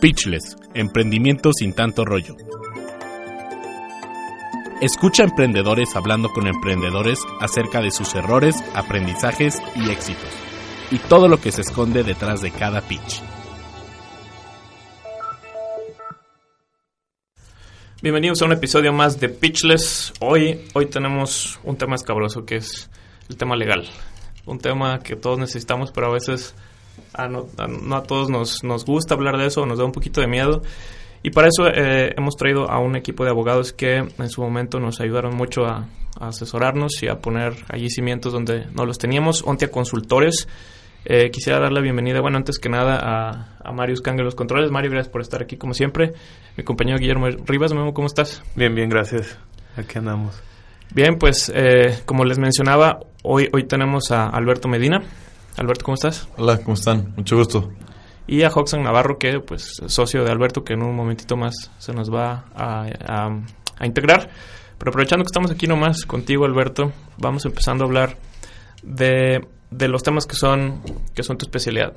Pitchless, emprendimiento sin tanto rollo. Escucha a emprendedores hablando con emprendedores acerca de sus errores, aprendizajes y éxitos, y todo lo que se esconde detrás de cada pitch. Bienvenidos a un episodio más de Pitchless. Hoy, hoy tenemos un tema escabroso que es el tema legal. Un tema que todos necesitamos, pero a veces a no, a, todos nos, nos, gusta hablar de eso, nos da un poquito de miedo. Y para eso eh, hemos traído a un equipo de abogados que en su momento nos ayudaron mucho a, a asesorarnos y a poner allí cimientos donde no los teníamos. Ontia Consultores. Eh, quisiera dar la bienvenida, bueno, antes que nada a, a Marius Kang los controles. Mario, gracias por estar aquí como siempre. Mi compañero Guillermo Rivas, Memo, ¿cómo estás? Bien, bien, gracias. Aquí andamos. Bien, pues eh, como les mencionaba, hoy, hoy tenemos a Alberto Medina. Alberto, ¿cómo estás? Hola, ¿cómo están? Mucho gusto. Y a Hoxan Navarro, que pues socio de Alberto, que en un momentito más se nos va a, a, a integrar. Pero aprovechando que estamos aquí nomás contigo, Alberto, vamos empezando a hablar de de los temas que son, que son tu especialidad.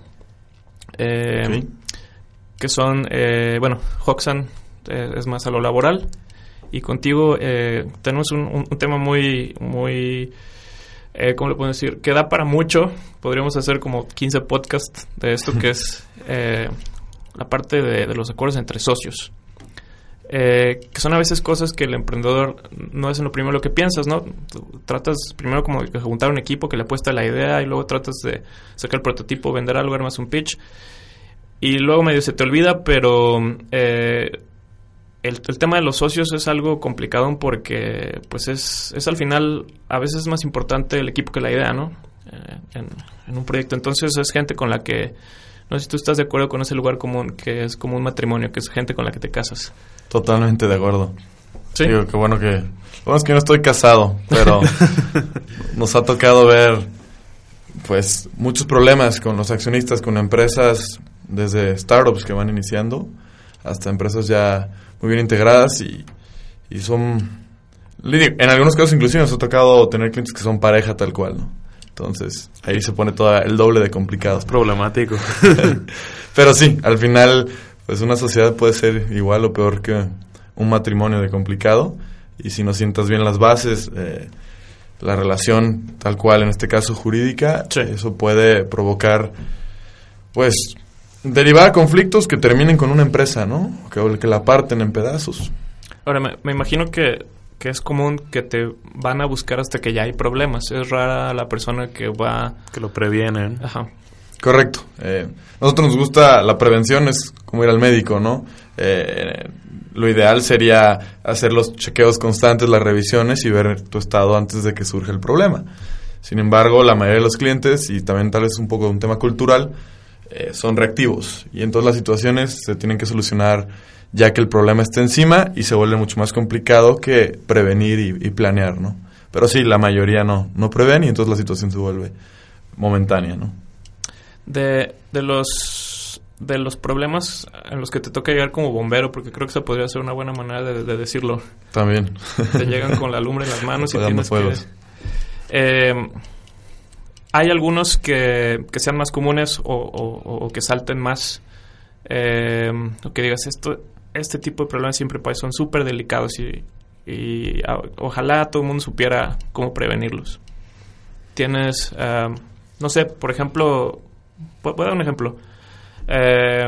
Eh, Sí. Que son, eh, bueno, Hoxan eh, es más a lo laboral. Y contigo eh, tenemos un, un- un tema muy, muy, eh, ¿cómo le puedo decir? Que da para mucho. Podríamos hacer como 15 podcasts de esto, que es eh, la parte de, de los acuerdos entre socios. Eh, que son a veces cosas que el emprendedor no es en lo primero que piensas, ¿no? Tú tratas primero como de juntar un equipo que le apuesta a la idea y luego tratas de sacar el prototipo, vender algo, armas un pitch y luego medio se te olvida, pero eh, el, el tema de los socios es algo complicado porque pues es, es al final a veces es más importante el equipo que la idea, ¿no? Eh, en, en un proyecto. Entonces es gente con la que, no sé si tú estás de acuerdo con ese lugar común que es como un matrimonio, que es gente con la que te casas. Totalmente de acuerdo. Sí. Digo, qué bueno que... Lo bueno es que no estoy casado, pero nos ha tocado ver pues muchos problemas con los accionistas, con empresas desde startups que van iniciando hasta empresas ya muy bien integradas y, y son... En algunos casos inclusive nos ha tocado tener clientes que son pareja tal cual, ¿no? Entonces ahí se pone todo el doble de complicados. Problemático. Pero sí, al final, pues una sociedad puede ser igual o peor que un matrimonio de complicado. Y si no sientas bien las bases, eh, la relación tal cual, en este caso jurídica, Sí. eso puede provocar, pues, derivar a conflictos que terminen con una empresa, ¿no? Que, que la parten en pedazos. Ahora, me, me imagino que, que es común que te van a buscar hasta que ya hay problemas. Es rara la persona que va... que lo previenen. Ajá. Correcto. Eh, nosotros nos gusta la prevención, es como ir al médico, ¿no? Eh, lo ideal sería hacer los chequeos constantes, las revisiones y ver tu estado antes de que surja el problema. Sin embargo, la mayoría de los clientes, y también tal vez un poco un tema cultural, eh, son reactivos. Y entonces las situaciones se tienen que solucionar ya que el problema está encima y se vuelve mucho más complicado que prevenir y, y planear, ¿no? Pero sí, la mayoría no, no prevén y entonces la situación se vuelve momentánea, ¿no? De, de los de los problemas en los que te toca llegar como bombero, porque creo que esa podría ser una buena manera de, de decirlo. También. Te llegan con la lumbre en las manos y tienes fuegos. que... Eh, hay algunos que, que sean más comunes o, o- que salten más. Eh, o que digas, esto, este tipo de problemas siempre pues, son súper delicados y, y a- ojalá todo el mundo supiera cómo prevenirlos. Tienes, eh, no sé, por ejemplo, voy a dar un ejemplo. Eh,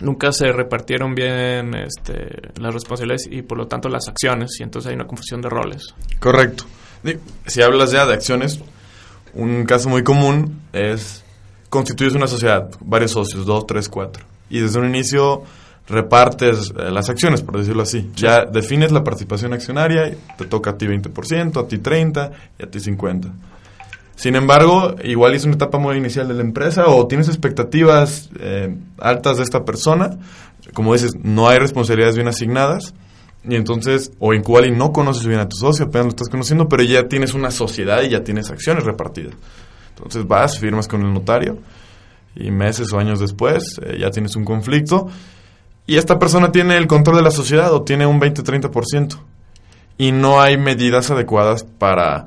nunca se repartieron bien este, las responsabilidades y por lo tanto las acciones y entonces hay una confusión de roles. Correcto. Si hablas ya de acciones, un caso muy común es constituyes una sociedad, varios socios, dos, tres, cuatro. Y desde un inicio repartes eh, las acciones, por decirlo así. Ya defines la participación accionaria, y te toca a ti 20%, a ti 30% y a ti 50%. Sin embargo, igual es una etapa muy inicial de la empresa o tienes expectativas eh, altas de esta persona. Como dices, no hay responsabilidades bien asignadas. Y entonces, o en cual y no conoces bien a tu socio, apenas lo estás conociendo, pero ya tienes una sociedad y ya tienes acciones repartidas. Entonces vas, firmas con el notario y meses o años después eh, ya tienes un conflicto y esta persona tiene el control de la sociedad o tiene un 20-30% y no hay medidas adecuadas para,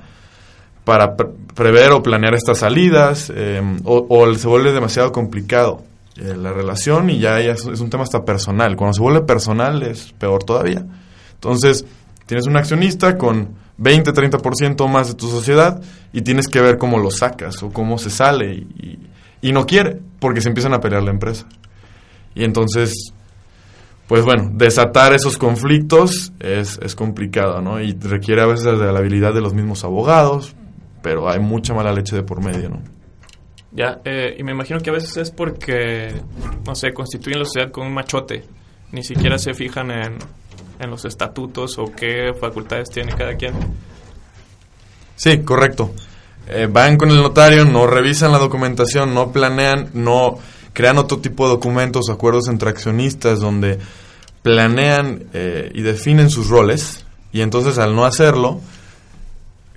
para pre- prever o planear estas salidas eh, o, se vuelve demasiado complicado. eh, la relación y ya, ya es, es un tema hasta personal. Cuando se vuelve personal es peor todavía. Entonces, tienes un accionista con 20, 30% más de tu sociedad y tienes que ver cómo lo sacas o cómo se sale y, no quiere porque se empiezan a pelear la empresa. Y entonces, pues bueno, desatar esos conflictos es, es complicado, ¿no? Y requiere a veces de la habilidad de los mismos abogados, pero hay mucha mala leche de por medio, ¿no? Ya, eh, y me imagino que a veces es porque, no sé, constituyen la sociedad con un machote. Ni siquiera se fijan en, en los estatutos o qué facultades tiene cada quien. Sí, correcto. Eh, van con el notario, no revisan la documentación, no planean, no crean otro tipo de documentos, acuerdos entre accionistas donde planean eh, y definen sus roles y entonces al no hacerlo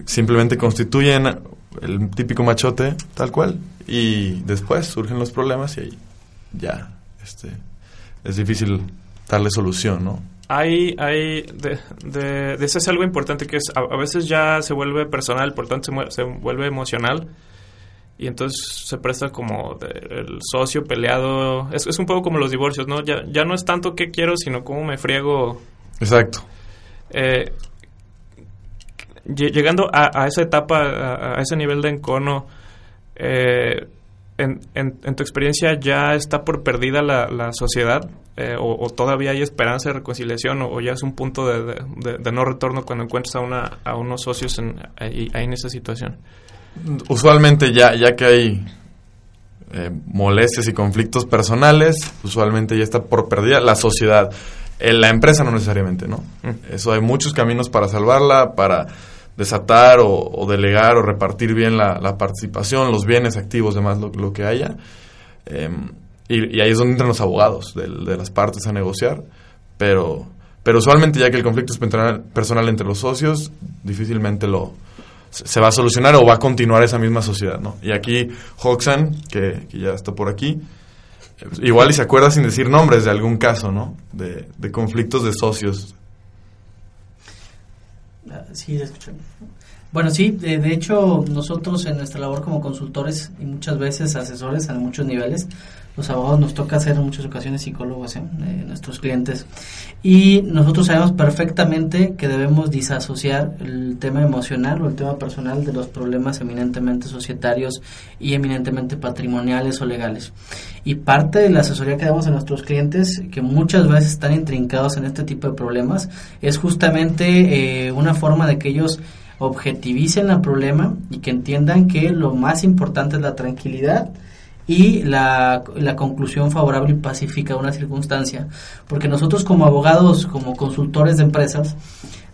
simplemente constituyen el típico machote tal cual y después surgen los problemas y ahí ya este es difícil darle solución, ¿no? Hay, hay, de, de, de eso es algo importante que es, a, a veces ya se vuelve personal, por tanto se, se vuelve emocional y entonces se presta como de- el socio peleado, es, es un poco como los divorcios, ¿no? Ya, ya no es tanto qué quiero, sino cómo me friego. Exacto. Eh, lle- llegando a, a esa etapa, a, a ese nivel de encono, eh, en, en- en tu experiencia ya está por perdida la, la sociedad eh, o, o todavía hay esperanza de reconciliación o, o ya es un punto de, de- de- de no retorno cuando encuentras a, una, a unos socios en, ahí, ahí en esa situación. Usualmente ya, ya que hay eh, molestias y conflictos personales, usualmente ya está por perdida la sociedad. Eh, la empresa no necesariamente, ¿no? Mm. Eso hay muchos caminos para salvarla, para desatar o, delegar o repartir bien la, participación, los bienes activos, demás, lo, lo que haya. Eh, y, ahí es donde entran los abogados de, las partes a negociar. Pero, pero usualmente ya que el conflicto es personal, entre los socios, difícilmente lo, se va a solucionar o va a continuar esa misma sociedad, ¿no? Y aquí Hoxan, que, ya está por aquí, igual y se acuerda sin decir nombres de algún caso, ¿no? De conflictos de socios. Sí. Bueno, sí, de, de hecho nosotros en nuestra labor como consultores y muchas veces asesores a muchos niveles, los abogados nos toca ser en muchas ocasiones psicólogos ¿eh? de nuestros clientes y nosotros sabemos perfectamente que debemos disasociar el tema emocional o el tema personal de los problemas eminentemente societarios y eminentemente patrimoniales o legales. Y parte de la asesoría que damos a nuestros clientes, que muchas veces están intrincados en este tipo de problemas, es justamente eh, una forma de que ellos objetivicen el problema y que entiendan que lo más importante es la tranquilidad y la, la conclusión favorable y pacífica de una circunstancia. Porque nosotros como abogados, como consultores de empresas,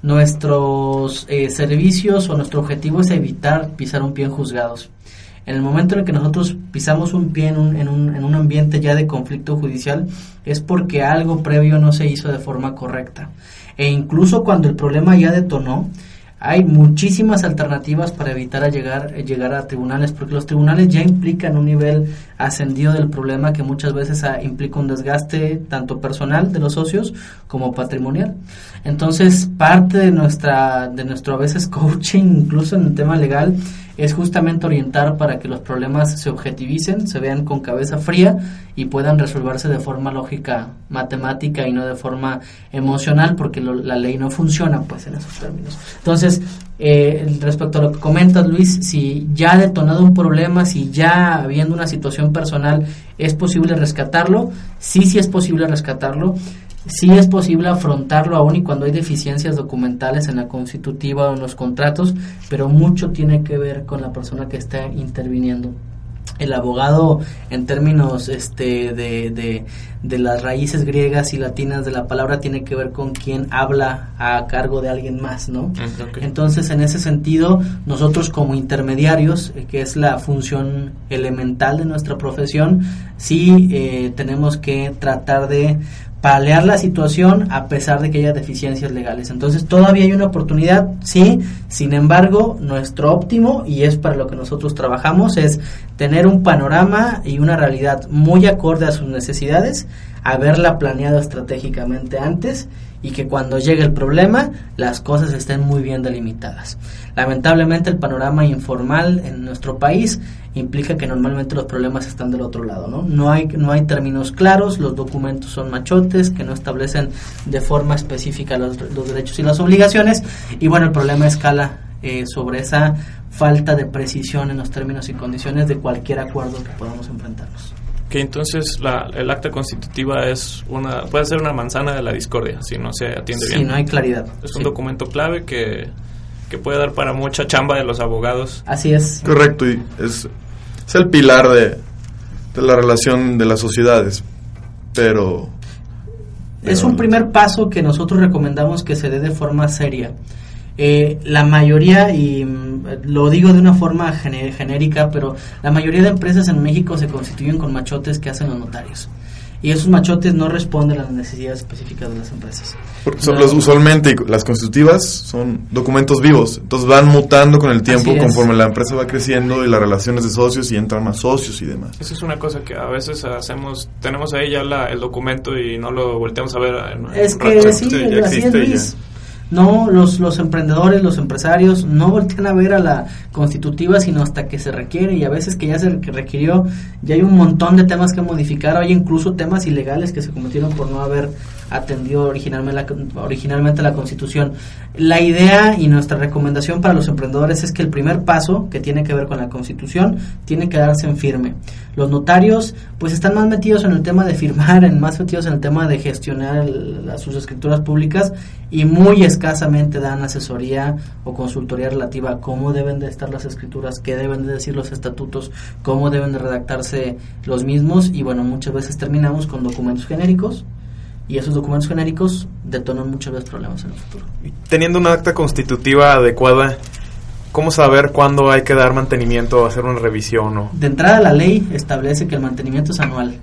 nuestros eh, servicios o nuestro objetivo es evitar pisar un pie en juzgados. En el momento en el que nosotros pisamos un pie en un, en un, en un ambiente ya de conflicto judicial, es porque algo previo no se hizo de forma correcta. E incluso cuando el problema ya detonó, hay muchísimas alternativas para evitar a llegar, eh, llegar a tribunales, porque los tribunales ya implican un nivel ascendido del problema que muchas veces ah, implica un desgaste tanto personal de los socios como patrimonial. Entonces, parte de nuestra, de nuestro a veces coaching, incluso en el tema legal, es justamente orientar para que los problemas se objetivicen, se vean con cabeza fría y puedan resolverse de forma lógica, matemática y no de forma emocional, porque lo- la ley no funciona pues en esos términos. Entonces, eh, respecto a lo que comentas, Luis, si ya ha detonado un problema, si ya habiendo una situación personal es posible rescatarlo, sí, sí es posible rescatarlo. Sí es posible afrontarlo aún y cuando hay deficiencias documentales en la constitutiva o en los contratos, pero mucho tiene que ver con la persona que está interviniendo. El abogado, en términos este, de, de, de las raíces griegas y latinas de la palabra, tiene que ver con quien habla a cargo de alguien más, ¿no? Ok. Entonces, en ese sentido, nosotros como intermediarios, eh, que es la función elemental de nuestra profesión, sí eh, tenemos que tratar de paliar la situación a pesar de que haya deficiencias legales. Entonces, todavía hay una oportunidad, sí, sin embargo, nuestro óptimo, y es para lo que nosotros trabajamos, es tener un panorama y una realidad muy acorde a sus necesidades, haberla planeado estratégicamente antes y que cuando llegue el problema las cosas estén muy bien delimitadas. Lamentablemente el panorama informal en nuestro país implica que normalmente los problemas están del otro lado, ¿no? No hay, no hay términos claros, los documentos son machotes que no establecen de forma específica los, derechos y las obligaciones y bueno, el problema escala eh, sobre esa falta de precisión en los términos y condiciones de cualquier acuerdo que podamos enfrentarnos. Que entonces la, el acta constitutiva es una puede ser una manzana de la discordia si no se atiende bien. Si no hay claridad. Es sí. un documento clave que, que puede dar para mucha chamba de los abogados. Así es. Correcto, y es, es el pilar de, de la relación de las sociedades, pero... Es pero- un primer paso que nosotros recomendamos que se dé de forma seria. Eh, la mayoría, y mm, lo digo de una forma genérica, pero la mayoría de empresas en México se constituyen con machotes que hacen los notarios. Y esos machotes no responden a las necesidades específicas de las empresas. Porque son los- usualmente las constitutivas son documentos vivos, entonces van mutando con el tiempo conforme la empresa va creciendo y las relaciones de socios y entran más socios y demás. Esa es una cosa que a veces hacemos, tenemos ahí ya la- el documento y no lo volteamos a ver. en- en Es un que rato. sí, Sí, ya así es. No, los, los emprendedores, los empresarios no voltean a ver a la constitutiva sino hasta que se requiere y a veces que ya se requirió, ya hay un montón de temas que modificar, hay incluso temas ilegales que se cometieron por no haber atendido originalmente la, originalmente la constitución. La idea y nuestra recomendación para los emprendedores es que el primer paso que tiene que ver con la constitución tiene que darse en firme. Los notarios pues están más metidos en el tema de firmar, en más metidos en el tema de gestionar el- sus escrituras públicas y muy escasamente dan asesoría o consultoría relativa a cómo deben de estar las escrituras, qué deben de decir los estatutos, cómo deben de redactarse los mismos y bueno, muchas veces terminamos con documentos genéricos y esos documentos genéricos detonan muchas veces problemas en el futuro. Teniendo una acta constitutiva adecuada, ¿cómo saber cuándo hay que dar mantenimiento o hacer una revisión? O? De entrada la ley establece que el mantenimiento es anual.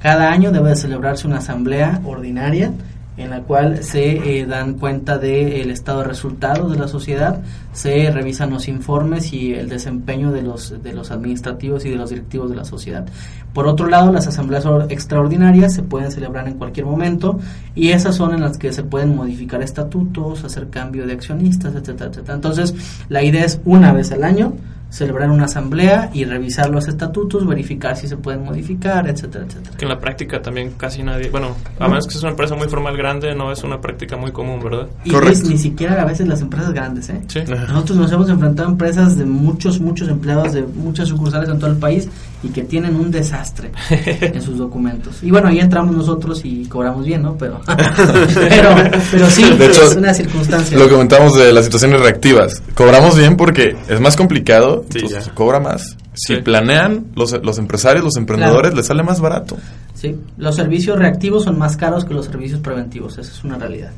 Cada año debe de celebrarse una asamblea ordinaria en la cual se eh, dan cuenta del estado de resultados de la sociedad, se revisan los informes y el desempeño de los, de los administrativos y de los directivos de la sociedad. Por otro lado, las asambleas or- extraordinarias se pueden celebrar en cualquier momento y esas son en las que se pueden modificar estatutos, hacer cambio de accionistas, etcétera, etcétera. Entonces, la idea es una vez al año celebrar una asamblea y revisar los estatutos, verificar si se pueden modificar, etcétera, etcétera. Que en la práctica también casi nadie, bueno, a menos que sea una empresa muy formal grande, no es una práctica muy común, ¿verdad? Y Correcto. Ni siquiera a veces las empresas grandes, ¿eh? Sí. Nosotros nos hemos enfrentado a empresas de muchos, muchos empleados de muchas sucursales en todo el país y que tienen un desastre en sus documentos. Y bueno, ahí entramos nosotros y cobramos bien, ¿no? Pero, pero, pero sí, De hecho, es una circunstancia. Lo que comentamos de las situaciones reactivas. Cobramos bien porque es más complicado, Sí, entonces ya. se cobra más. Si Sí. planean los, los empresarios, los emprendedores, Claro. les sale más barato. Sí, los servicios reactivos son más caros que los servicios preventivos, esa es una realidad.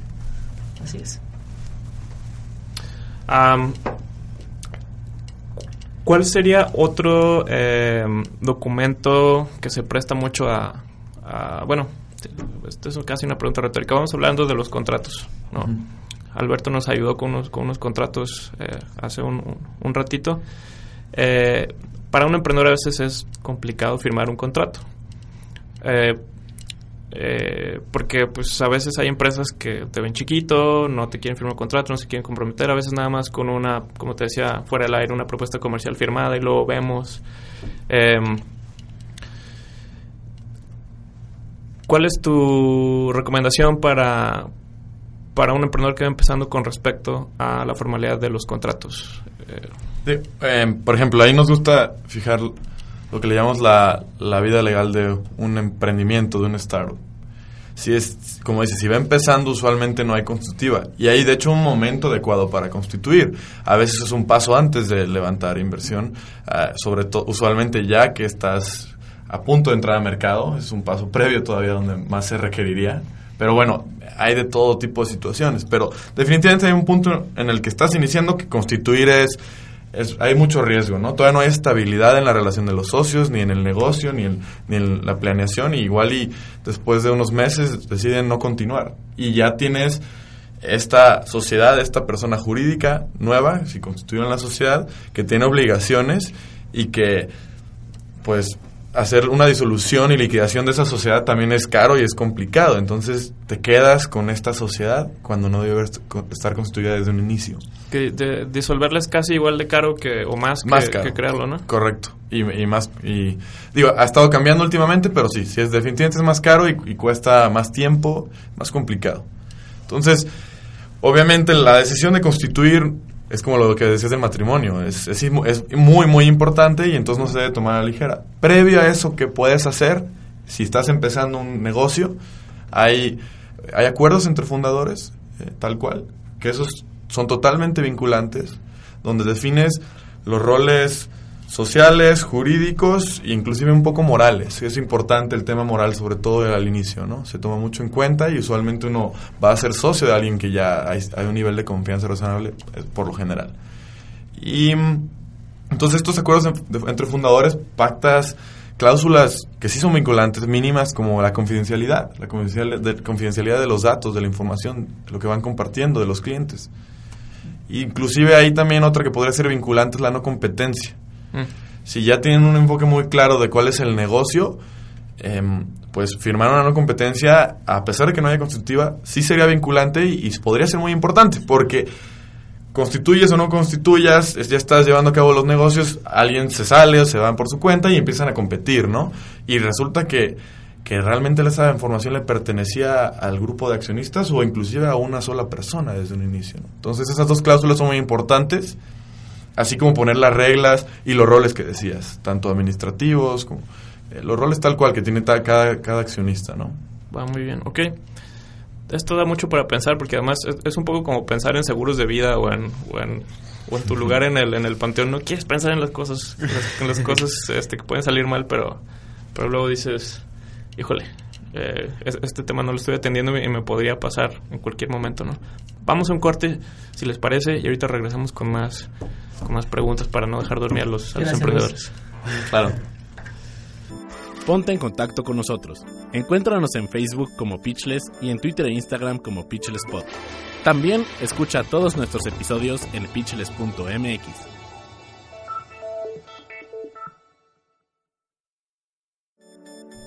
Así es. Am, ¿Cuál sería otro eh, documento que se presta mucho a, a- bueno, esto es casi una pregunta retórica. Vamos hablando de los contratos, ¿no? Alberto nos ayudó con unos, con unos contratos eh, hace un, ratito. Eh, para un emprendedor a veces es complicado firmar un contrato. Eh, porque pues a veces hay empresas que te ven chiquito, no te quieren firmar un contrato, no se quieren comprometer, a veces nada más con una, como te decía, fuera del aire, una propuesta comercial firmada y luego vemos. Em, ¿Cuál es tu recomendación para, para un emprendedor que va empezando con respecto a la formalidad de los contratos? Eh, por ejemplo, ahí nos gusta fijar lo que le llamamos la, la vida legal de un emprendimiento, de un startup. Si es, como dice, si va empezando, usualmente no hay constitutiva. Y hay, de hecho, un momento adecuado para constituir. A veces es un paso antes de levantar inversión, ah, sobre todo, usualmente ya que estás a punto de entrar al mercado, es un paso previo todavía donde más se requeriría. Pero bueno, hay de todo tipo de situaciones. Pero definitivamente hay un punto en el que estás iniciando que constituir es, es- hay mucho riesgo, ¿no? Todavía no hay estabilidad en la relación de los socios, ni en el negocio, ni en, ni en la planeación. Y igual y después de unos meses deciden no continuar. Y ya tienes esta sociedad, esta persona jurídica nueva, si constituyen la sociedad, que tiene obligaciones y que pues hacer una disolución y liquidación de esa sociedad también es caro y es complicado. Entonces te quedas con esta sociedad cuando no debe estar constituida desde un inicio. Que disolverla es casi igual de caro que o más, que, crearlo, ¿no? Correcto. Y, más y digo, ha estado cambiando últimamente, pero sí, sí es definitivamente es más caro y, y cuesta más tiempo, más complicado. Entonces, obviamente la decisión de constituir es como lo que decías del matrimonio, es, es, muy, muy importante y entonces no se debe tomar a la ligera. Previo a eso, ¿qué puedes hacer? Si estás empezando un negocio, hay, hay acuerdos entre fundadores, eh, tal cual, que esos son totalmente vinculantes, donde defines los roles sociales, jurídicos inclusive un poco morales. Es importante el tema moral, sobre todo al inicio, ¿no? Se toma mucho en cuenta y usualmente uno va a ser socio de alguien que ya hay, un nivel de confianza razonable eh, por lo general. Y mm, entonces estos acuerdos entre fundadores pactas cláusulas que sí son vinculantes, mínimas como la confidencialidad, la confidencialidad de los datos, de la información, lo que van compartiendo de los clientes. Inclusive hay también otra que podría ser vinculante, es la no competencia si ya tienen un enfoque muy claro de cuál es el negocio, em, pues firmar una no competencia, a pesar de que no haya constitutiva, sí sería vinculante y, podría ser muy importante, porque constituyes o no constituyas, ya estás llevando a cabo los negocios, alguien se sale o se van por su cuenta y empiezan a competir, ¿no? Y resulta que, que realmente esa información le pertenecía al grupo de accionistas o inclusive a una sola persona desde un inicio. Entonces esas dos cláusulas son muy importantes así como poner las reglas y los roles que decías, tanto administrativos como eh, los roles tal cual que tiene cada, cada accionista, ¿no? Va muy bien, ok. Esto da mucho para pensar porque además es, un poco como pensar en seguros de vida o en, o en, o en tu lugar en el, en el panteón. No quieres pensar en las cosas, en las, cosas este, que pueden salir mal, pero, pero luego dices, híjole, eh, este tema no lo estoy atendiendo y me podría pasar en cualquier momento, ¿no? Vamos a un corte, si les parece, y ahorita regresamos con más con más preguntas para no dejar dormir a los, emprendedores. Claro. Ponte en contacto con nosotros. Encuéntranos en Facebook como Pitchless y en Twitter e Instagram como PitchlessPod. También escucha todos nuestros episodios en pitchless.mx.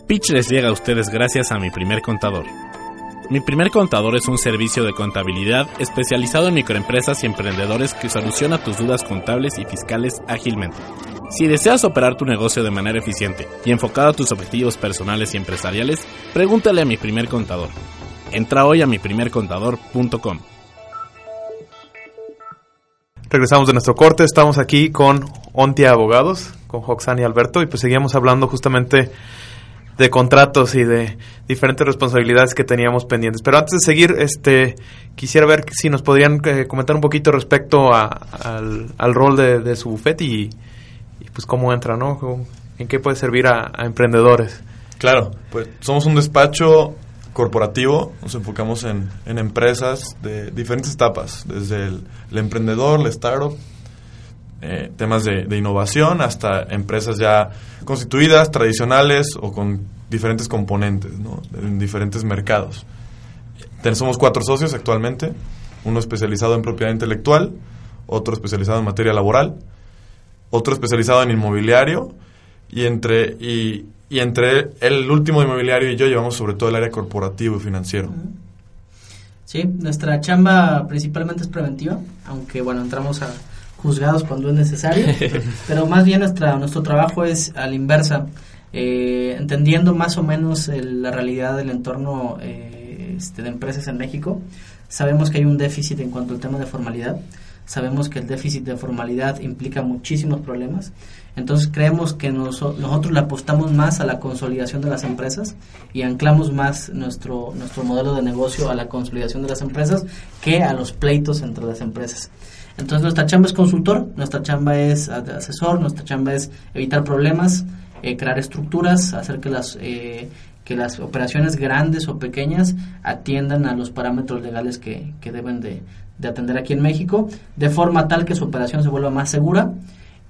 Pitchless llega a ustedes gracias a mi primer contador. Mi primer contador es un servicio de contabilidad especializado en microempresas y emprendedores que soluciona tus dudas contables y fiscales ágilmente. Si deseas operar tu negocio de manera eficiente y enfocado a tus objetivos personales y empresariales, pregúntale a mi primer contador. Entra hoy a miprimercontador.com. Regresamos de nuestro corte, estamos aquí con Ontia Abogados, con Hoxan y Alberto, y pues seguimos hablando justamente de contratos y de diferentes responsabilidades que teníamos pendientes. Pero antes de seguir, este quisiera ver si nos podrían eh, comentar un poquito respecto al, rol de, su bufete y, pues cómo entra, ¿no? ¿En qué puede servir a, emprendedores? Claro, pues somos un despacho corporativo, nos enfocamos en, empresas de diferentes etapas, desde el, emprendedor, la startup, eh, temas de, innovación hasta empresas ya constituidas, tradicionales o con diferentes componentes en diferentes mercados. Somos cuatro socios actualmente, uno especializado en propiedad intelectual, otro especializado en materia laboral, otro especializado en inmobiliario y entre, y, y entre el último inmobiliario y yo llevamos sobre todo el área corporativo y financiero. Sí, nuestra chamba principalmente es preventiva, aunque bueno, entramos a juzgados cuando es necesario, pero más bien nuestra, nuestro trabajo es a la inversa, eh, entendiendo más o menos la realidad del entorno eh, este, de empresas en México. Sabemos que hay un déficit en cuanto al tema de formalidad, sabemos que el déficit de formalidad implica muchísimos problemas, entonces creemos que nosotros le apostamos más a la consolidación de las empresas y anclamos más nuestro, nuestro modelo de negocio a la consolidación de las empresas que a los pleitos entre las empresas. Entonces nuestra chamba es consultor, nuestra chamba es asesor, nuestra chamba es evitar problemas, eh, crear estructuras, hacer que las, eh, que las operaciones grandes o pequeñas atiendan a los parámetros legales que, que deben de, atender aquí en México, de forma tal que su operación se vuelva más segura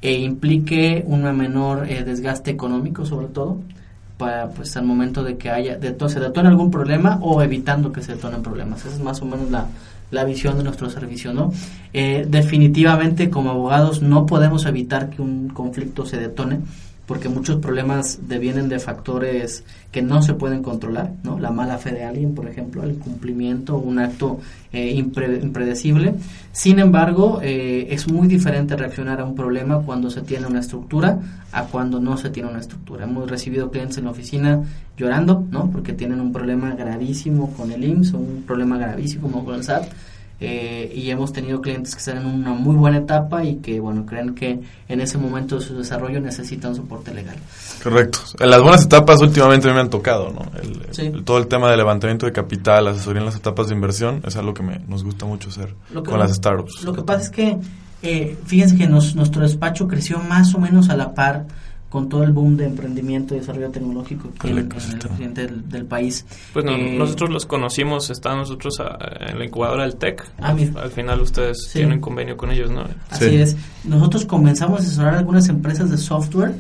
e implique un menor eh, desgaste económico sobre todo para pues al momento de que haya de se detone algún problema o evitando que se detonen problemas. Esa es más o menos la, la visión de nuestro servicio, ¿no? Eh, definitivamente como abogados no podemos evitar que un conflicto se detone, porque muchos problemas devienen de factores que no se pueden controlar, ¿no? La mala fe de alguien, por ejemplo, el cumplimiento, un acto eh, impredecible. Sin embargo, eh, es muy diferente reaccionar a un problema cuando se tiene una estructura a cuando no se tiene una estructura. Hemos recibido clientes en la oficina llorando, ¿no? Porque tienen un problema gravísimo con el IMSS un problema gravísimo con el SAT eh, y hemos tenido clientes que están en una muy buena etapa y que, bueno, creen que en ese momento de su desarrollo necesitan soporte legal. Correcto. En las buenas etapas últimamente me han tocado, ¿no? todo el tema de levantamiento de capital, asesoría en las etapas de inversión, es algo que me, nos gusta mucho hacer con las startups. Lo que pasa es que, eh, fíjense que nuestro despacho creció más o menos a la par con todo el boom de emprendimiento y desarrollo tecnológico en, el presidente del, país. Pues eh, nosotros los conocimos, están nosotros en la incubadora del TEC. Ah, Al final ustedes tienen convenio con ellos, ¿no? Así es. Nosotros comenzamos a asesorar algunas empresas de software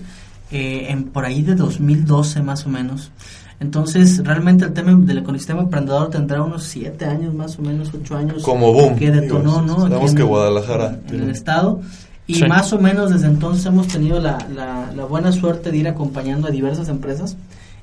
eh, en por ahí de 2012 más o menos. Entonces, realmente el tema del ecosistema emprendedor tendrá unos siete años, más o menos ocho años. Como boom. Que detonó, ¿no? Sabemos que Guadalajara. En el estado. Y más o menos desde entonces hemos tenido la, la, buena suerte de ir acompañando a diversas empresas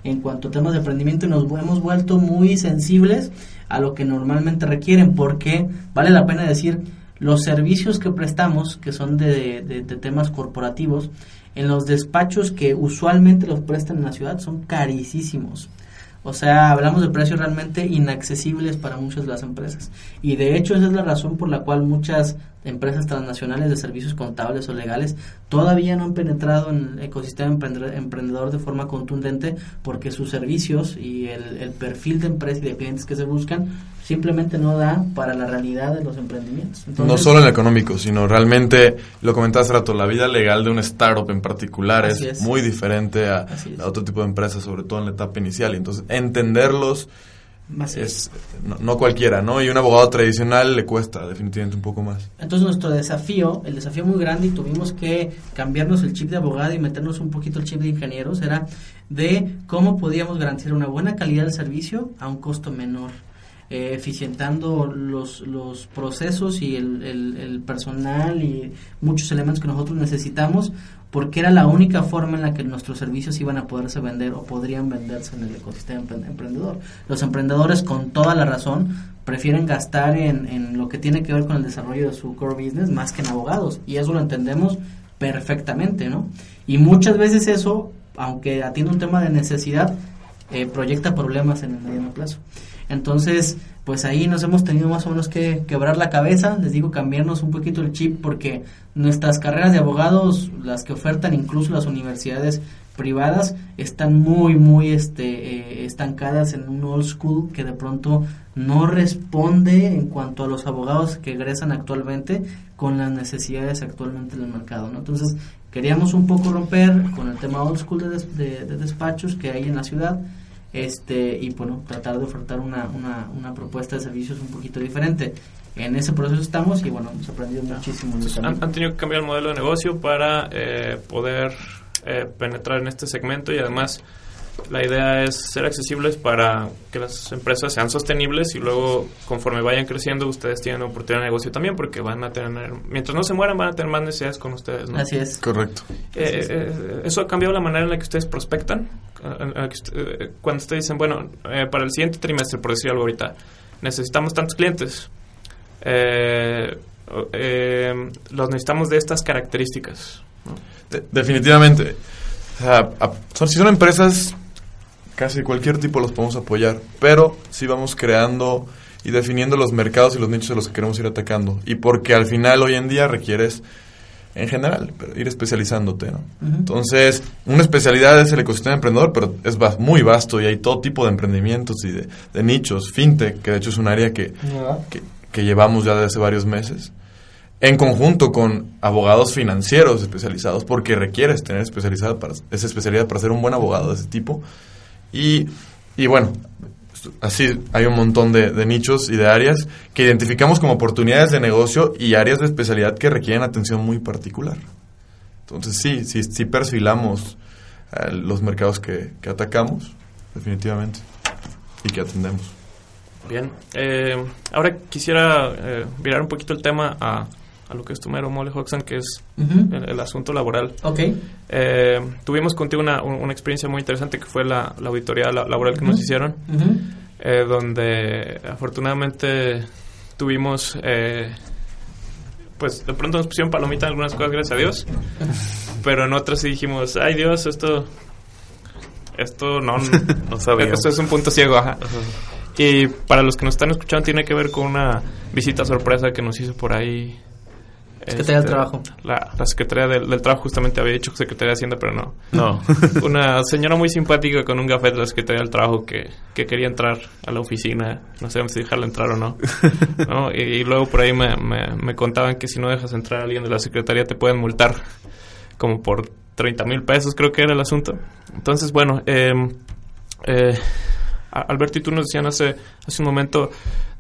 en cuanto a temas de emprendimiento y nos hemos vuelto muy sensibles a lo que normalmente requieren porque vale la pena decir los servicios que prestamos que son de, de, de temas corporativos en los despachos que usualmente los prestan en la ciudad son carísimos o sea, hablamos de precios realmente inaccesibles para muchas de las empresas. Y de hecho esa es la razón por la cual muchas empresas transnacionales de servicios contables o legales todavía no han penetrado en el ecosistema emprendedor de forma contundente porque sus servicios y el, perfil de empresa y de clientes que se buscan simplemente no da para la realidad de los emprendimientos. no solo en el económico, sino realmente, lo hace rato, la vida legal de un startup en particular es, muy diferente a, otro tipo de empresas, sobre todo en la etapa inicial. Entonces, entenderlos es no, cualquiera, ¿no? Y un abogado tradicional le cuesta definitivamente un poco más. Entonces nuestro desafío, el desafío muy grande y tuvimos que cambiarnos el chip de abogado y meternos un poquito el chip de ingenieros era de cómo podíamos garantizar una buena calidad del servicio a un costo menor eh, eficientando los, los procesos y el, el, personal y muchos elementos que nosotros necesitamos porque era la única forma en la que nuestros servicios iban a poderse vender o podrían venderse en el ecosistema emprendedor. Los emprendedores con toda la razón prefieren gastar en, en lo que tiene que ver con el desarrollo de su core business más que en abogados y eso lo entendemos perfectamente, ¿no? Y muchas veces eso, aunque atiende un tema de necesidad, eh, proyecta problemas en el mediano plazo. Entonces, pues ahí nos hemos tenido más o menos que quebrar la cabeza, les digo, cambiarnos un poquito el chip porque nuestras carreras de abogados, las que ofertan incluso las universidades privadas, están muy, muy este, eh, estancadas en un old school que de pronto no responde en cuanto a los abogados que egresan actualmente con las necesidades actualmente del mercado. ¿no? Entonces, queríamos un poco romper con el tema old school de despachos que hay en la ciudad este y bueno, tratar de ofertar una, una, una propuesta de servicios un poquito diferente. En ese proceso estamos y bueno, hemos aprendido muchísimo. Han, han, tenido que cambiar el modelo de negocio para eh, poder eh, penetrar en este segmento y además la idea es ser accesibles para que las empresas sean sostenibles y luego conforme vayan creciendo ustedes tienen oportunidad de negocio también porque van a tener, mientras no se mueran van a tener más necesidades con ustedes. ¿no? Así es. Correcto. Eh, eh, ¿Eso ha cambiado la manera en la que ustedes prospectan? cuando ustedes dicen, bueno, eh, para el siguiente trimestre, por decir algo ahorita, necesitamos tantos clientes. los necesitamos de estas características. definitivamente. O sea, son, si son empresas casi cualquier tipo los podemos apoyar, pero sí vamos creando y definiendo los mercados y los nichos de los que queremos ir atacando. Y porque al final hoy en día requieres, en general, ir especializándote. ¿no? Entonces, una especialidad es el ecosistema emprendedor, pero es muy vasto y hay todo tipo de emprendimientos y de, nichos. Fintech, que de hecho es un área que, que, llevamos ya desde hace varios meses en conjunto con abogados financieros especializados, porque requieres tener especializada para, esa especialidad para ser un buen abogado de ese tipo. Y, y bueno, así hay un montón de, nichos y de áreas que identificamos como oportunidades de negocio y áreas de especialidad que requieren atención muy particular. Entonces sí, sí, sí perfilamos eh, los mercados que, atacamos, definitivamente, y que atendemos. Bien, eh, ahora quisiera eh, virar un poquito el tema a a lo que es tu mero mole, Hoxan, que es Ujú. el, el asunto laboral. Ok. Eh, tuvimos contigo una, un- una experiencia muy interesante que fue la, la auditoría la- laboral que nos Ujú. hicieron, Ujú. eh, donde afortunadamente tuvimos, eh, pues de pronto nos pusieron palomita en algunas cosas, gracias a Dios, pero en otras sí dijimos, ay Dios, esto, esto no, No sabíamos. esto es un punto ciego, ajá. Y para los que nos están escuchando tiene que ver con una visita sorpresa que nos hizo por ahí. Secretaría del este, Trabajo. La, la Secretaría del, del Trabajo justamente había dicho Secretaría de Hacienda, pero no. No. Una señora muy simpática con un gafete de la Secretaría del Trabajo que, que quería entrar a la oficina. No sabemos si dejarla entrar o no. ¿no? Y, y luego por ahí me, me, me contaban que si no dejas entrar a alguien de la Secretaría te pueden multar como por 30 mil pesos, creo que era el asunto. Entonces, bueno, eh, eh, Alberto y tú nos decían hace, hace un momento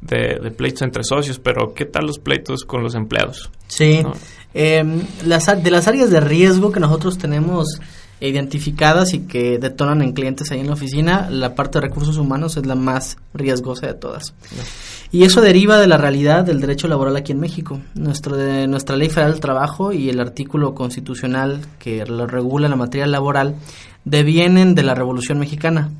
de, de pleitos entre socios, pero ¿qué tal los pleitos con los empleados? Sí. ¿no? Em, las, de las áreas de riesgo que nosotros tenemos identificadas y que detonan en clientes ahí en la oficina, la parte de recursos humanos es la más riesgosa de todas. Y eso deriva de la realidad del derecho laboral aquí en México. Nuestro de, nuestra ley federal del trabajo y el artículo constitucional que lo regula la materia laboral devienen de la Revolución Mexicana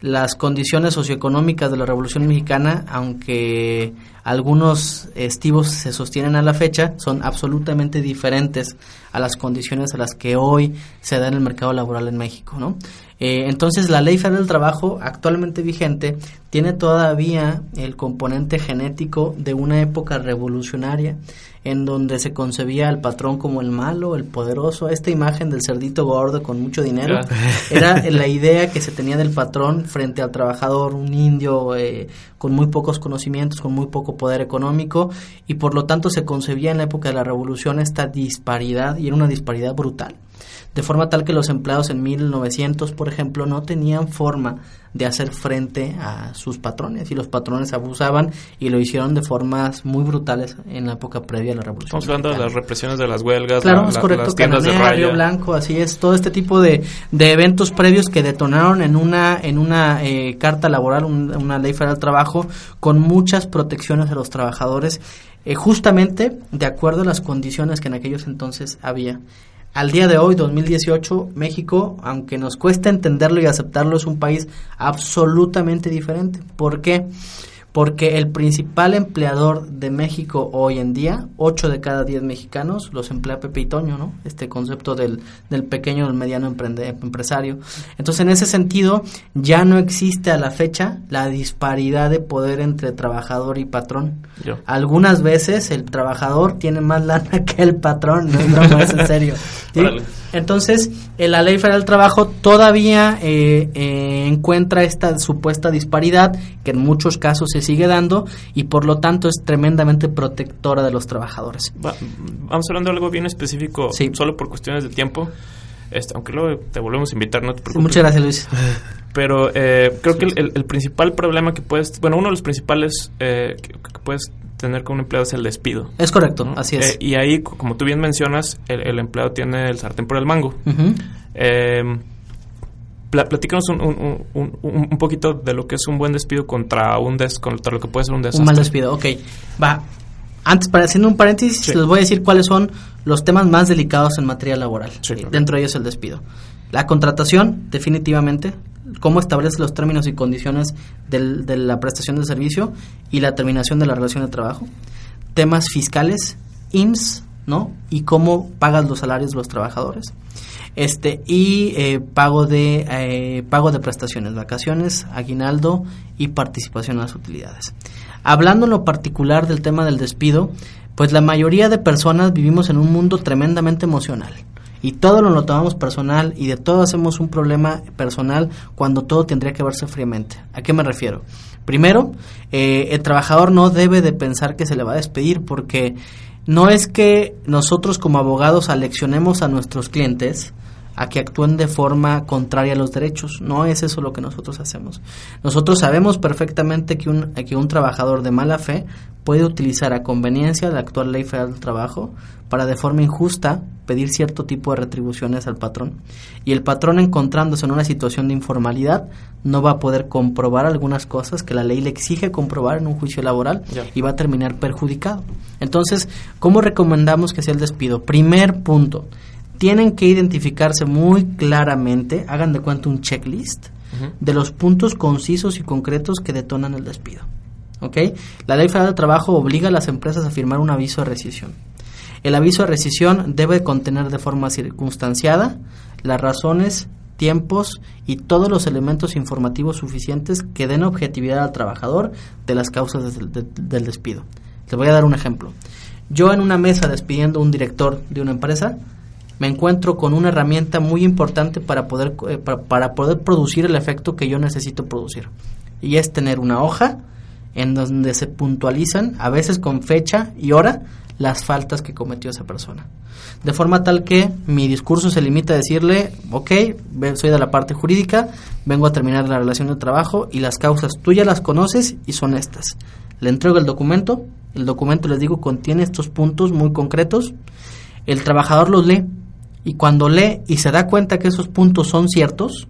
las condiciones socioeconómicas de la Revolución Mexicana, aunque algunos estivos se sostienen a la fecha, son absolutamente diferentes a las condiciones a las que hoy se da en el mercado laboral en México, ¿no? Eh, entonces, la Ley Federal del Trabajo actualmente vigente tiene todavía el componente genético de una época revolucionaria en donde se concebía al patrón como el malo, el poderoso, esta imagen del cerdito gordo con mucho dinero, era la idea que se tenía del patrón frente al trabajador, un indio eh, con muy pocos conocimientos, con muy poco poder económico, y por lo tanto se concebía en la época de la revolución esta disparidad, y era una disparidad brutal. De forma tal que los empleados en 1900, por ejemplo, no tenían forma de hacer frente a sus patrones y los patrones abusaban y lo hicieron de formas muy brutales en la época previa a la revolución. Estamos hablando de las represiones de las huelgas, Claro, la- es correcto. las tiendas de Cananea, raya. Río Blanco, así es. Todo este tipo de, de eventos previos que detonaron en una en una eh, carta laboral, un- una ley federal del trabajo, con muchas protecciones a los trabajadores, eh, justamente de acuerdo a las condiciones que en aquellos entonces había. Al día de hoy, 2018, México, aunque nos cuesta entenderlo y aceptarlo, es un país absolutamente diferente. ¿Por qué? El principal empleador de México hoy en día, 8 de cada 10 mexicanos, los emplea Pepe y Toño, ¿no? Este concepto del, del pequeño, del mediano empresario. Entonces, en ese sentido, ya no existe a la fecha la disparidad de poder entre trabajador y patrón. Yo. Algunas veces el trabajador tiene más lana que el patrón, no es broma, es en serio. ¿sí? Entonces, en la Ley Federal del Trabajo todavía eh, eh, encuentra esta supuesta disparidad que en muchos casos se sigue dando y por lo tanto es tremendamente protectora de los trabajadores. Va- vamos hablando de algo bien específico, Sí. solo por cuestiones de tiempo. Este, aunque luego te volvemos a invitar, no te Sí, preocupes. muchas gracias, Luis. Pero eh, creo que el, el- el principal problema que puedes, bueno, uno de los principales eh, que, que puedes tener con un empleado es el despido. Es correcto, ¿no? así es. Eh, y ahí, co- como tú bien mencionas, el, el empleado tiene el sartén por el mango. Eh, pla- platícanos un, un- un- un- poquito de lo que es un buen despido contra un des, contra lo que puede ser un desastre. Un mal despido, ok. Va. Antes, para haciendo un paréntesis, Sí. les voy a decir cuáles son los temas más delicados en materia laboral. Sí, claro. Dentro de ellos el despido. La contratación, definitivamente. Cómo establece los términos y condiciones del- de la prestación del servicio y la terminación de la relación de trabajo. Temas fiscales, IMSS, ¿no? Y cómo pagas los salarios de los trabajadores. Este, y eh, pago de eh, pago de prestaciones, vacaciones, aguinaldo y participación en las utilidades. Hablando en lo particular del tema del despido, pues la mayoría de personas vivimos en un mundo tremendamente emocional. Y todo lo, lo tomamos personal y de todo hacemos un problema personal cuando todo tendría que verse fríamente. ¿A qué me refiero? Primero, eh, el trabajador no debe de pensar que se le va a despedir porque no es que nosotros como abogados aleccionemos a nuestros clientes a que actúen de forma contraria a los derechos. No es eso lo que nosotros hacemos. Nosotros sabemos perfectamente que un, que un trabajador de mala fe puede utilizar a conveniencia la actual ley federal del trabajo para de forma injusta pedir cierto tipo de retribuciones al patrón. Y el patrón encontrándose en una situación de informalidad no va a poder comprobar algunas cosas que la ley le exige comprobar en un juicio laboral y va a terminar perjudicado. Entonces, ¿cómo recomendamos que sea el despido? Primer punto, tienen que identificarse muy claramente, hagan de cuenta un checklist de los puntos concisos y concretos que detonan el despido. ¿Ok? La Ley Federal del Trabajo obliga a las empresas a firmar un aviso de rescisión. El aviso de rescisión debe contener de forma circunstanciada las razones, tiempos y todos los elementos informativos suficientes que den objetividad al trabajador de las causas del, del despido. Les voy a dar un ejemplo. Yo en una mesa despidiendo a un director de una empresa, me encuentro con una herramienta muy importante para poder, eh, para, poder producir el efecto que yo necesito producir. Y es tener una hoja en donde se puntualizan, a veces con fecha y hora, las faltas que cometió esa persona. De forma tal que mi discurso se limita a decirle, ok, soy de la parte jurídica, vengo a terminar la relación de trabajo y las causas tú ya las conoces y son estas. Le entrego el documento, el documento les digo contiene estos puntos muy concretos, el trabajador los lee y cuando lee y se da cuenta que esos puntos son ciertos,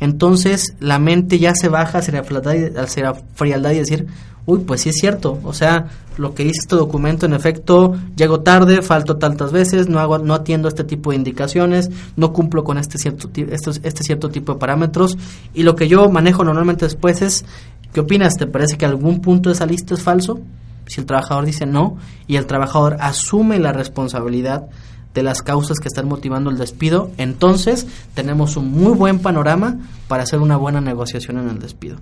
entonces la mente ya se baja hacia la frialdad, y decir, uy, pues sí es cierto, o sea, lo que dice este documento, en efecto, llego tarde, falto tantas veces, no hago, no atiendo este tipo de indicaciones, no cumplo con este cierto, estos, este cierto tipo de parámetros, y lo que yo manejo normalmente después es, ¿qué opinas? ¿Te parece que algún punto de esa lista es falso? Si el trabajador dice no, y el trabajador asume la responsabilidad de las causas que están motivando el despido, entonces tenemos un muy buen panorama para hacer una buena negociación en el despido.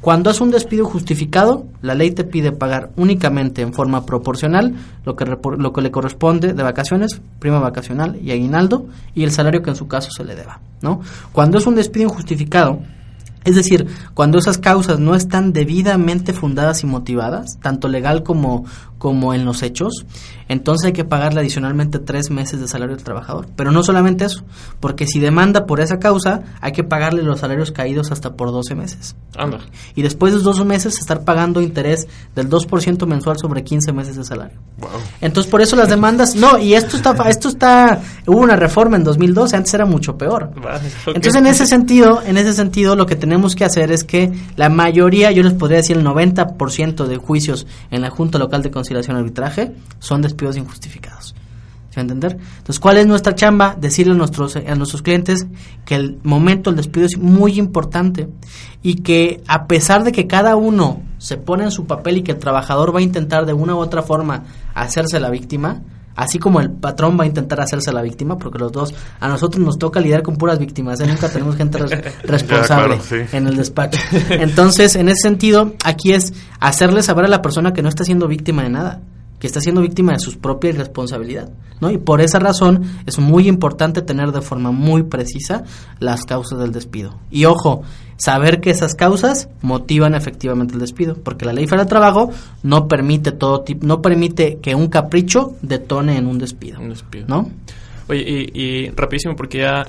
Cuando es un despido justificado, la ley te pide pagar únicamente en forma proporcional lo que, lo que le corresponde de vacaciones, prima vacacional y aguinaldo y el salario que en su caso se le deba. ¿no? Cuando es un despido injustificado, es decir, cuando esas causas no están debidamente fundadas y motivadas, tanto legal como, como en los hechos, entonces hay que pagarle adicionalmente tres meses de salario al trabajador. Pero no solamente eso, porque si demanda por esa causa, hay que pagarle los salarios caídos hasta por 12 meses. Anda. Y después de esos 12 meses, estar pagando interés del 2% mensual sobre 15 meses de salario. Entonces, por eso las demandas, no, y esto está, esto está, hubo una reforma en 2012, antes era mucho peor. Entonces, en ese sentido, en ese sentido, lo que tenemos que hacer es que la mayoría, yo les podría decir el 90% de juicios en la Junta Local de Conciliación conciliación arbitraje son despidos injustificados. ¿Se va a entender? Entonces, ¿cuál es nuestra chamba? Decirle a nuestros, a nuestros clientes que el momento del despido es muy importante y que a pesar de que cada uno se pone en su papel y que el trabajador va a intentar de una u otra forma hacerse la víctima, así como el patrón va a intentar hacerse la víctima, porque los dos, a nosotros nos toca lidiar con puras víctimas, ¿eh? nunca tenemos gente responsable en el despacho. Entonces, en ese sentido, aquí es hacerle saber a la persona que no está siendo víctima de nada que está siendo víctima de su propia irresponsabilidad, ¿no? Y por esa razón es muy importante tener de forma muy precisa las causas del despido. Y ojo, saber que esas causas motivan efectivamente el despido, porque la Ley Federal del Trabajo no permite todo tipo, no permite que un capricho detone en un despido, un despido. ¿no? Oye, y, rapidísimo, porque ya,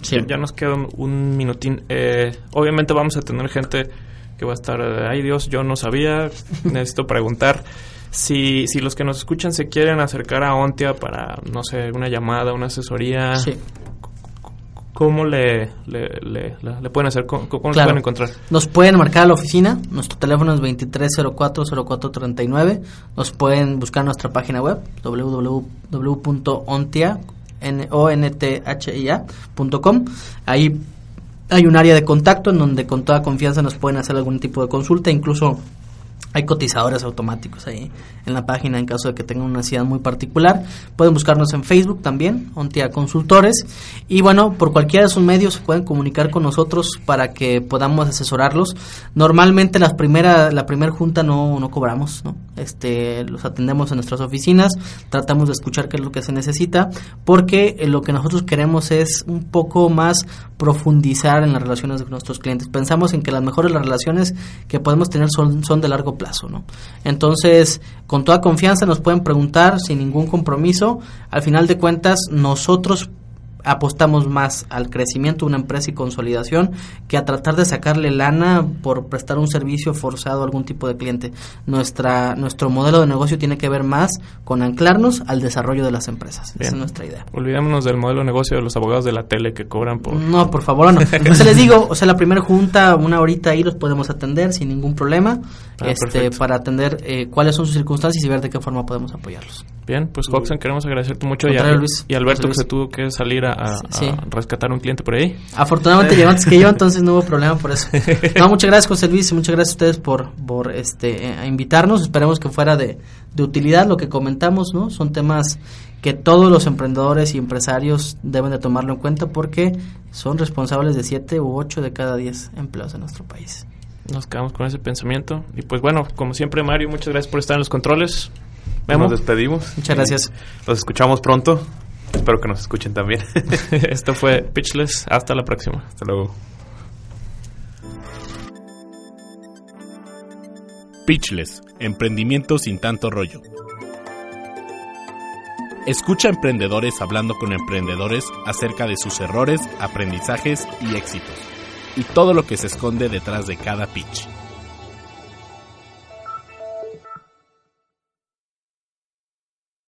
ya, nos queda un, minutín. Eh, obviamente vamos a tener gente que va a estar, ay Dios, yo no sabía, necesito preguntar. Si, si los que nos escuchan se quieren acercar a Ontia para, no sé, una llamada, una asesoría, ¿cómo le, le, pueden hacer? ¿Cómo, pueden encontrar? Nos pueden marcar a la oficina, nuestro teléfono es 2304-0439, nos pueden buscar en nuestra página web www.ontia.com. Ahí hay un área de contacto en donde con toda confianza nos pueden hacer algún tipo de consulta, incluso hay cotizadores automáticos ahí en la página en caso de que tengan una necesidad muy particular. Pueden buscarnos en Facebook también, Ontia Consultores. Y bueno, por cualquiera de sus medios pueden comunicar con nosotros para que podamos asesorarlos. Normalmente las primera, la primera junta no, no cobramos, ¿no? Este, los atendemos en nuestras oficinas, tratamos de escuchar qué es lo que se necesita, porque eh, lo que nosotros queremos es un poco más profundizar en las relaciones de nuestros clientes. Pensamos en que las mejores relaciones que podemos tener son, son de largo plazo ¿no? Entonces, con toda confianza nos pueden preguntar sin ningún compromiso. Al final de cuentas, nosotros apostamos más al crecimiento de una empresa y consolidación que a tratar de sacarle lana por prestar un servicio forzado a algún tipo de cliente. Nuestra, nuestro modelo de negocio tiene que ver más con anclarnos al desarrollo de las empresas. Esa es nuestra idea. Olvidémonos del modelo de negocio de los abogados de la tele que cobran por... No, por favor, no. sea, les digo, o sea, la primera junta, una horita ahí los podemos atender sin ningún problema, Ah, este, perfecto. para atender eh, cuáles son sus circunstancias y ver de qué forma podemos apoyarlos. Bien, pues Hoxan, queremos agradecerte mucho y, a- Luis. y Alberto que se tuvo que salir a, a- Sí. a rescatar un cliente por ahí. Afortunadamente llegó antes que yo, entonces no hubo problema por eso. No, muchas gracias José Luis muchas gracias a ustedes por, por este, eh, invitarnos. Esperemos que fuera de, de utilidad lo que comentamos, ¿no? Son temas que todos los emprendedores y empresarios deben de tomarlo en cuenta porque son responsables de 7 u 8 de cada 10 empleos en nuestro país. Nos quedamos con ese pensamiento. Y pues bueno, como siempre, Mario, muchas gracias por estar en los controles. Memo, Nos despedimos. Muchas gracias. Los escuchamos pronto. Espero que nos escuchen también. esto fue Pitchless. Hasta la próxima. Hasta luego. Pitchless, emprendimiento sin tanto rollo. Escucha a emprendedores hablando con emprendedores acerca de sus errores, aprendizajes y éxitos, y todo lo que se esconde detrás de cada pitch.